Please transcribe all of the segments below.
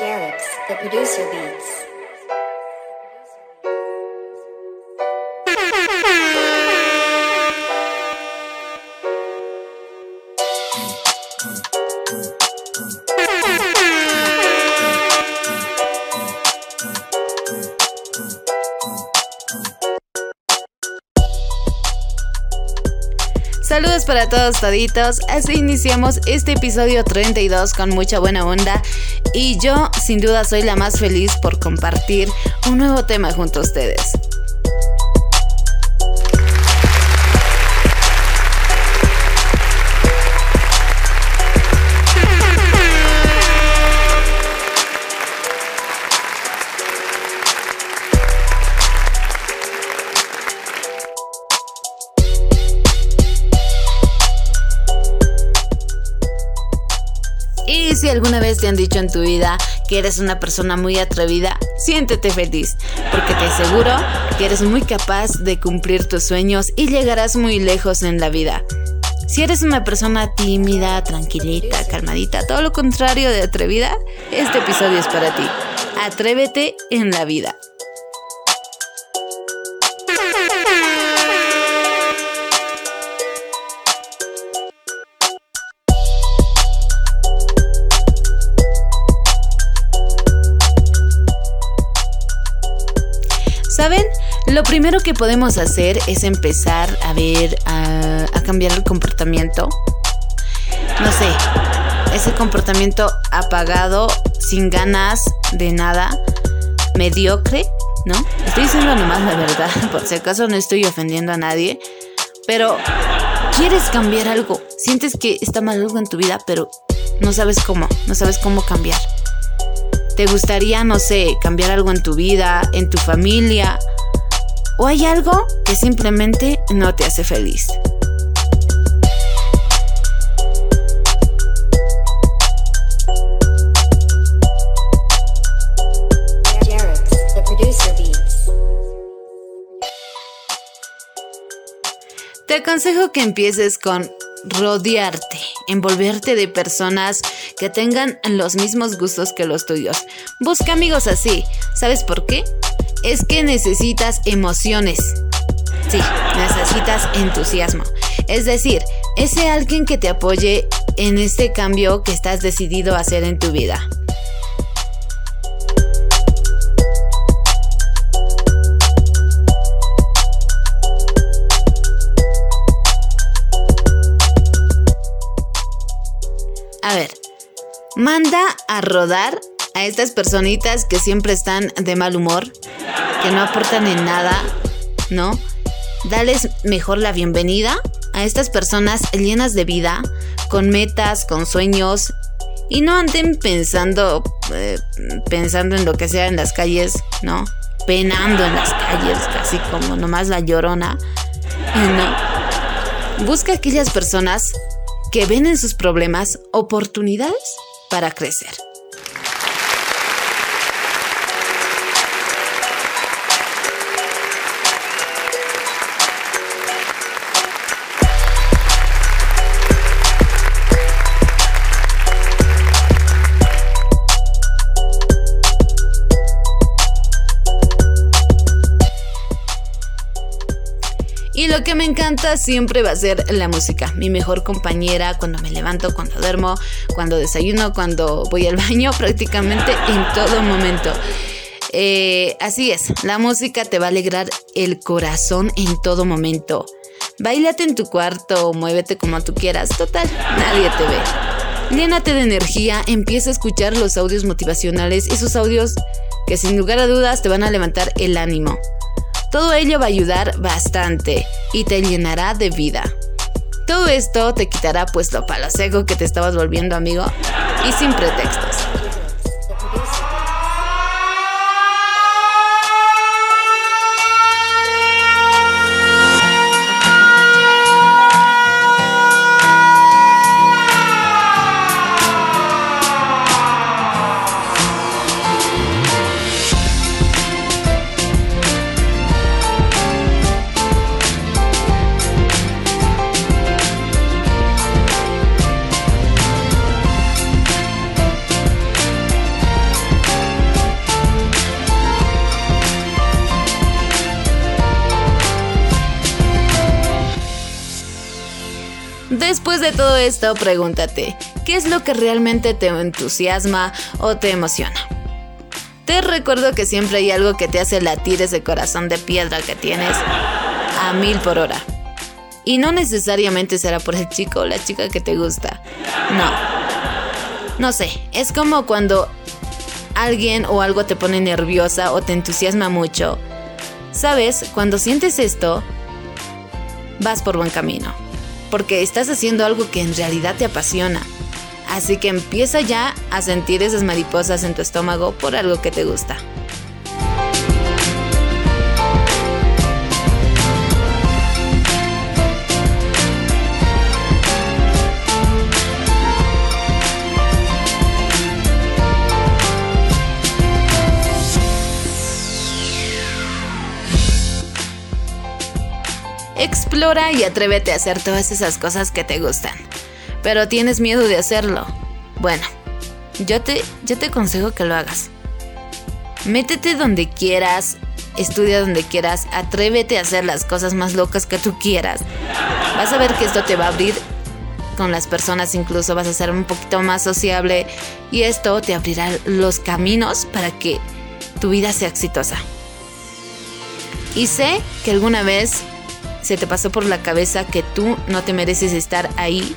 Jarrett's, the producer beats. Saludos para todos toditos, así iniciamos este episodio 32 con mucha buena onda y yo sin duda soy la más feliz por compartir un nuevo tema junto a ustedes. Si alguna vez te han dicho en tu vida que eres una persona muy atrevida, siéntete feliz, porque te aseguro que eres muy capaz de cumplir tus sueños y llegarás muy lejos en la vida. Si eres una persona tímida, tranquilita, calmadita, todo lo contrario de atrevida, este episodio es para ti. Atrévete en la vida. ¿Saben? Lo primero que podemos hacer es empezar a ver, a, cambiar el comportamiento. No sé, ese comportamiento apagado, sin ganas de nada, mediocre, ¿no? Estoy diciendo nomás la verdad, por si acaso no estoy ofendiendo a nadie, pero quieres cambiar algo, sientes que está mal algo en tu vida, pero no sabes cómo, no sabes cómo cambiar. ¿Te gustaría, no sé, cambiar algo en tu vida, en tu familia? ¿O hay algo que simplemente no te hace feliz? Te aconsejo que empieces con rodearte, envolverte de personas que tengan los mismos gustos que los tuyos. Busca amigos así. ¿Sabes por qué? Es que necesitas emociones. Sí, necesitas entusiasmo. Es decir, ese alguien que te apoye en este cambio que estás decidido a hacer en tu vida. A ver, manda a rodar a estas personitas que siempre están de mal humor, que no aportan en nada, ¿no? Dales mejor la bienvenida a estas personas llenas de vida, con metas, con sueños, y no anden pensando, eh, pensando en lo que sea en las calles, ¿no? Penando en las calles, casi como nomás la llorona, ¿no? Busca aquellas personas que ven en sus problemas oportunidades para crecer. Y lo que me encanta siempre va a ser la música. Mi mejor compañera cuando me levanto, cuando duermo, cuando desayuno, cuando voy al baño, prácticamente en todo momento. Eh, así es, la música te va a alegrar el corazón en todo momento. Bailate en tu cuarto, muévete como tú quieras, total, nadie te ve. Llénate de energía, empieza a escuchar los audios motivacionales, esos audios que sin lugar a dudas te van a levantar el ánimo. Todo ello va a ayudar bastante y te llenará de vida. Todo esto te quitará pues lo palo seco que te estabas volviendo amigo y sin pretextos. De todo esto, pregúntate, ¿qué es lo que realmente te entusiasma o te emociona? Te recuerdo que siempre hay algo que te hace latir ese corazón de piedra que tienes a mil por hora. Y no necesariamente será por el chico o la chica que te gusta. No. No sé, es como cuando alguien o algo te pone nerviosa o te entusiasma mucho. Sabes, cuando sientes esto, vas por buen camino. Porque estás haciendo algo que en realidad te apasiona. Así que empieza ya a sentir esas mariposas en tu estómago por algo que te gusta. Explora y atrévete a hacer todas esas cosas que te gustan pero tienes miedo de hacerlo. Bueno, yo te, yo te aconsejo que lo hagas. Métete donde quieras, estudia donde quieras, atrévete a hacer las cosas más locas que tú quieras. Vas a ver que esto te va a abrir con las personas, incluso vas a ser un poquito más sociable y esto te abrirá los caminos para que tu vida sea exitosa. Y sé que alguna vez se te pasó por la cabeza que tú no te mereces estar ahí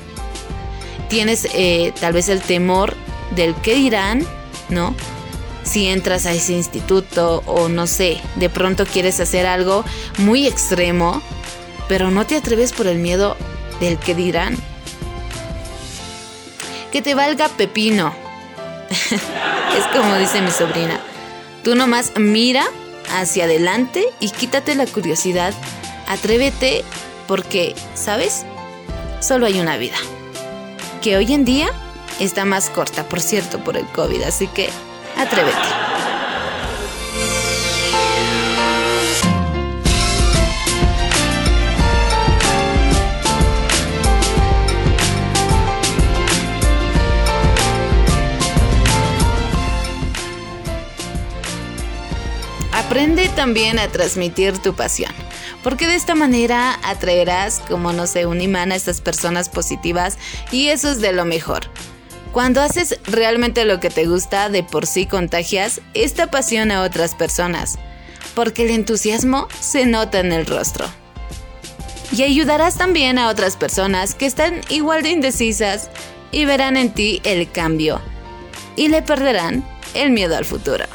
tienes eh, tal vez el temor del qué dirán, ¿no? Si entras a ese instituto o no sé, de pronto quieres hacer algo muy extremo, pero no te atreves por el miedo del qué dirán. Que te valga pepino. es como dice mi sobrina. Tú nomás mira hacia adelante y quítate la curiosidad. Atrévete porque, ¿sabes? Solo hay una vida que hoy en día está más corta, por cierto, por el COVID, así que atrévete. Aprende también a transmitir tu pasión porque de esta manera atraerás como no sé un imán a estas personas positivas y eso es de lo mejor. Cuando haces realmente lo que te gusta, de por sí contagias esta pasión a otras personas, porque el entusiasmo se nota en el rostro. Y ayudarás también a otras personas que están igual de indecisas y verán en ti el cambio y le perderán el miedo al futuro.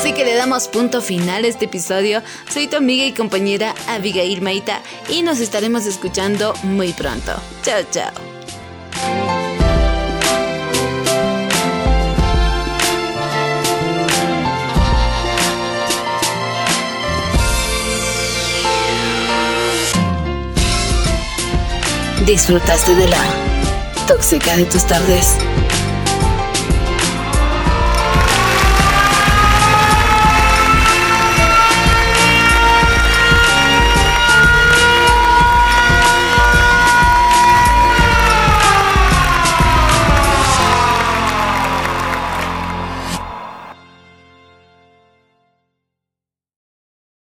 Así que le damos punto final a este episodio. Soy tu amiga y compañera Abigail Maita y nos estaremos escuchando muy pronto. Chao, chao. Disfrutaste de la tóxica de tus tardes.